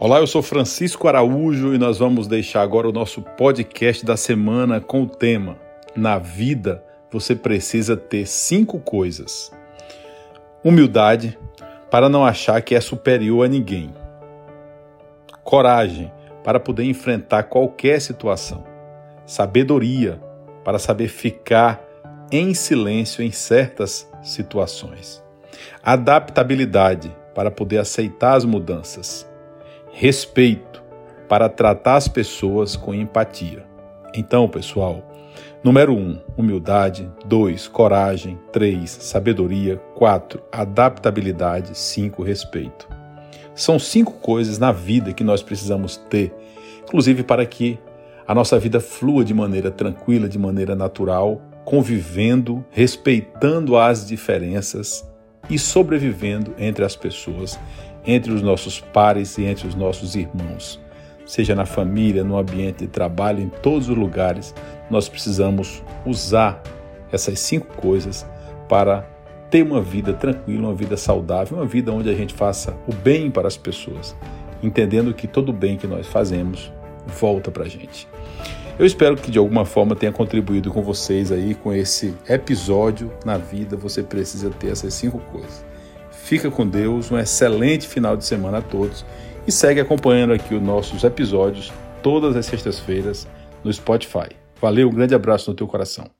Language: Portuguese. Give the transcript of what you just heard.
Olá, eu sou Francisco Araújo e nós vamos deixar agora o nosso podcast da semana com o tema Na vida você precisa ter cinco coisas: humildade, para não achar que é superior a ninguém, coragem, para poder enfrentar qualquer situação, sabedoria, para saber ficar em silêncio em certas situações, adaptabilidade, para poder aceitar as mudanças respeito, para tratar as pessoas com empatia. Então, pessoal, número 1, um, humildade, 2, coragem, 3, sabedoria, 4, adaptabilidade, 5, respeito. São cinco coisas na vida que nós precisamos ter, inclusive para que a nossa vida flua de maneira tranquila, de maneira natural, convivendo, respeitando as diferenças e sobrevivendo entre as pessoas entre os nossos pares e entre os nossos irmãos. Seja na família, no ambiente de trabalho, em todos os lugares, nós precisamos usar essas cinco coisas para ter uma vida tranquila, uma vida saudável, uma vida onde a gente faça o bem para as pessoas, entendendo que todo o bem que nós fazemos volta para a gente. Eu espero que de alguma forma tenha contribuído com vocês aí com esse episódio na vida. Você precisa ter essas cinco coisas. Fica com Deus, um excelente final de semana a todos e segue acompanhando aqui os nossos episódios todas as sextas-feiras no Spotify. Valeu, um grande abraço no teu coração.